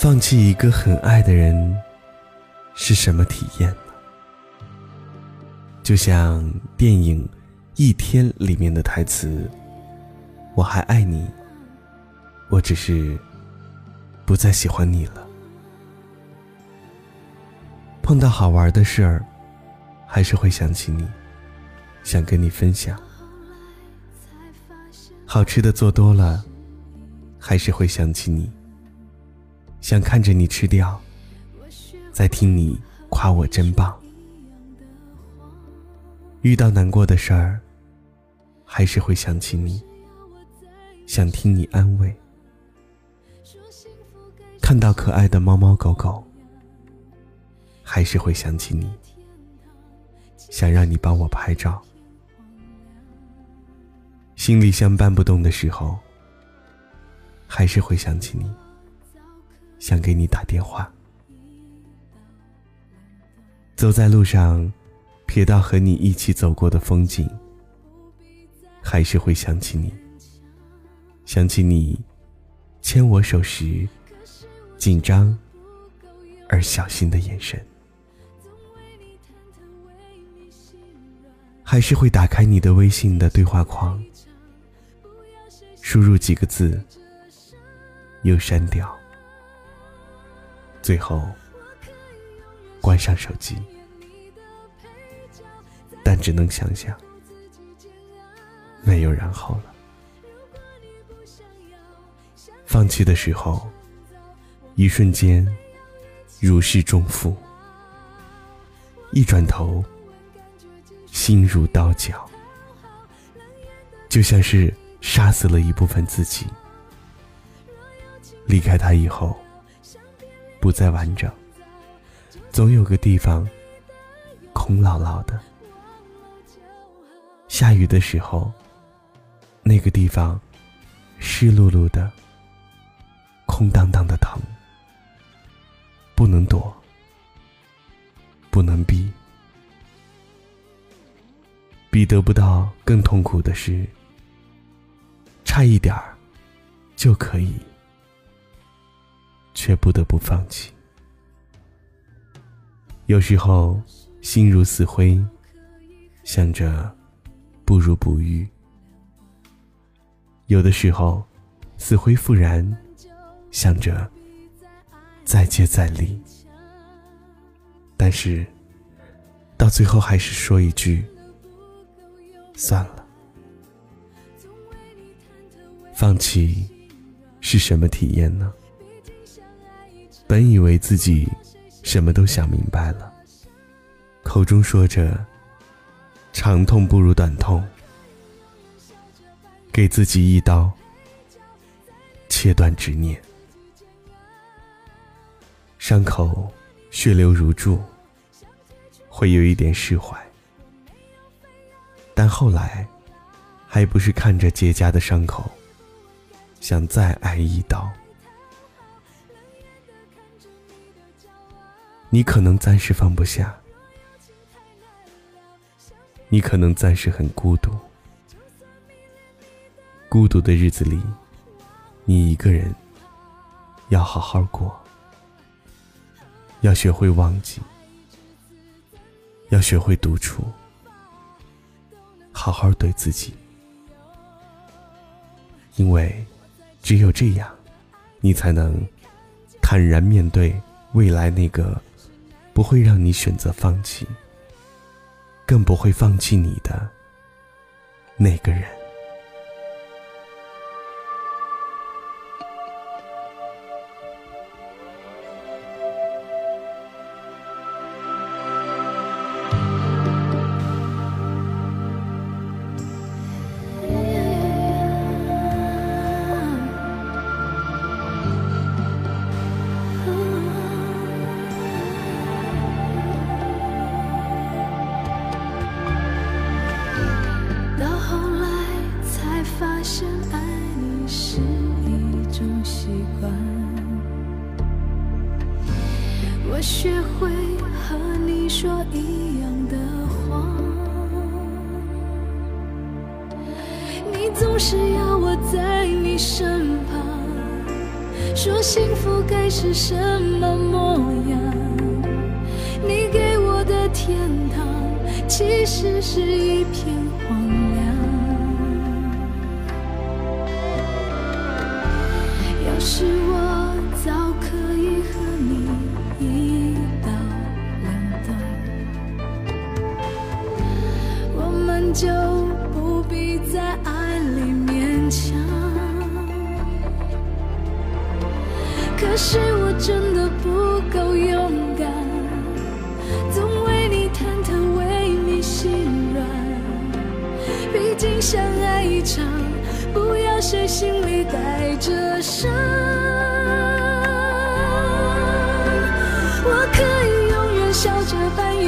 放弃一个很爱的人是什么体验呢？就像电影《一天》里面的台词：“我还爱你，我只是不再喜欢你了。”碰到好玩的事儿，还是会想起你，想跟你分享；好吃的做多了，还是会想起你。想看着你吃掉，再听你夸我真棒。遇到难过的事儿，还是会想起你，想听你安慰。看到可爱的猫猫狗狗，还是会想起你，想让你帮我拍照。行李箱搬不动的时候，还是会想起你。想给你打电话，走在路上，瞥到和你一起走过的风景，还是会想起你。想起你牵我手时紧张而小心的眼神，还是会打开你的微信的对话框，输入几个字，又删掉。最后，关上手机，但只能想想，没有然后了。放弃的时候，一瞬间如释重负；一转头，心如刀绞，就像是杀死了一部分自己。离开他以后。不再完整，总有个地方空落落的。下雨的时候，那个地方湿漉漉的，空荡荡的疼，不能躲，不能避，比得不到更痛苦的是，差一点儿就可以。却不得不放弃。有时候心如死灰，想着不如不遇；有的时候死灰复燃，想着再接再厉。但是到最后还是说一句：算了。放弃是什么体验呢？本以为自己什么都想明白了，口中说着“长痛不如短痛”，给自己一刀，切断执念，伤口血流如注，会有一点释怀，但后来还不是看着结痂的伤口，想再挨一刀。你可能暂时放不下，你可能暂时很孤独，孤独的日子里，你一个人要好好过，要学会忘记，要学会独处，好好对自己，因为只有这样，你才能坦然面对未来那个。不会让你选择放弃，更不会放弃你的那个人。是要我在你身旁说幸福该是什么模样你给我的天堂其实是一片荒凉要是我早可以和你一刀两断我们就谁心里带着伤。我可以永远笑着扮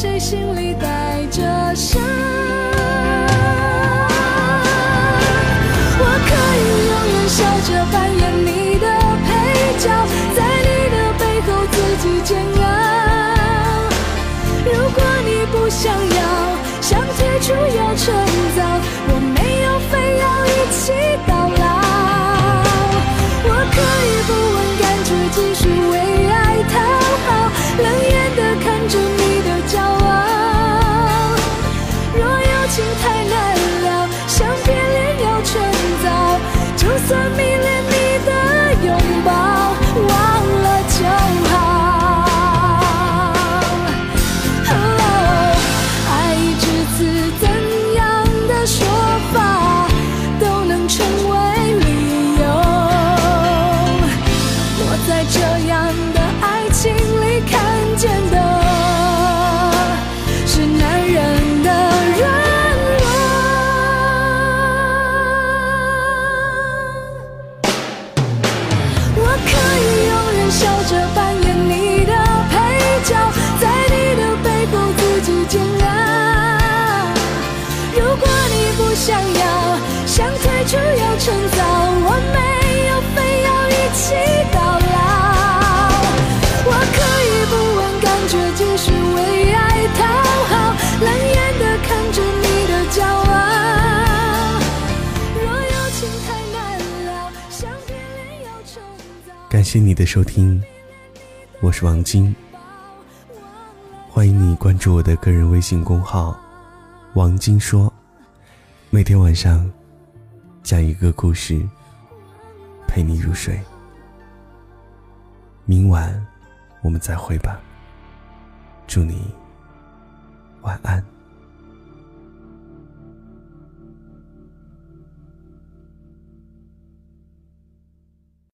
谁心里带着伤？谢谢你的收听。我是王晶。欢迎你关注我的个人微信公号。王晶说每天晚上讲一个故事陪你入睡。明晚我们再会吧。祝你晚安。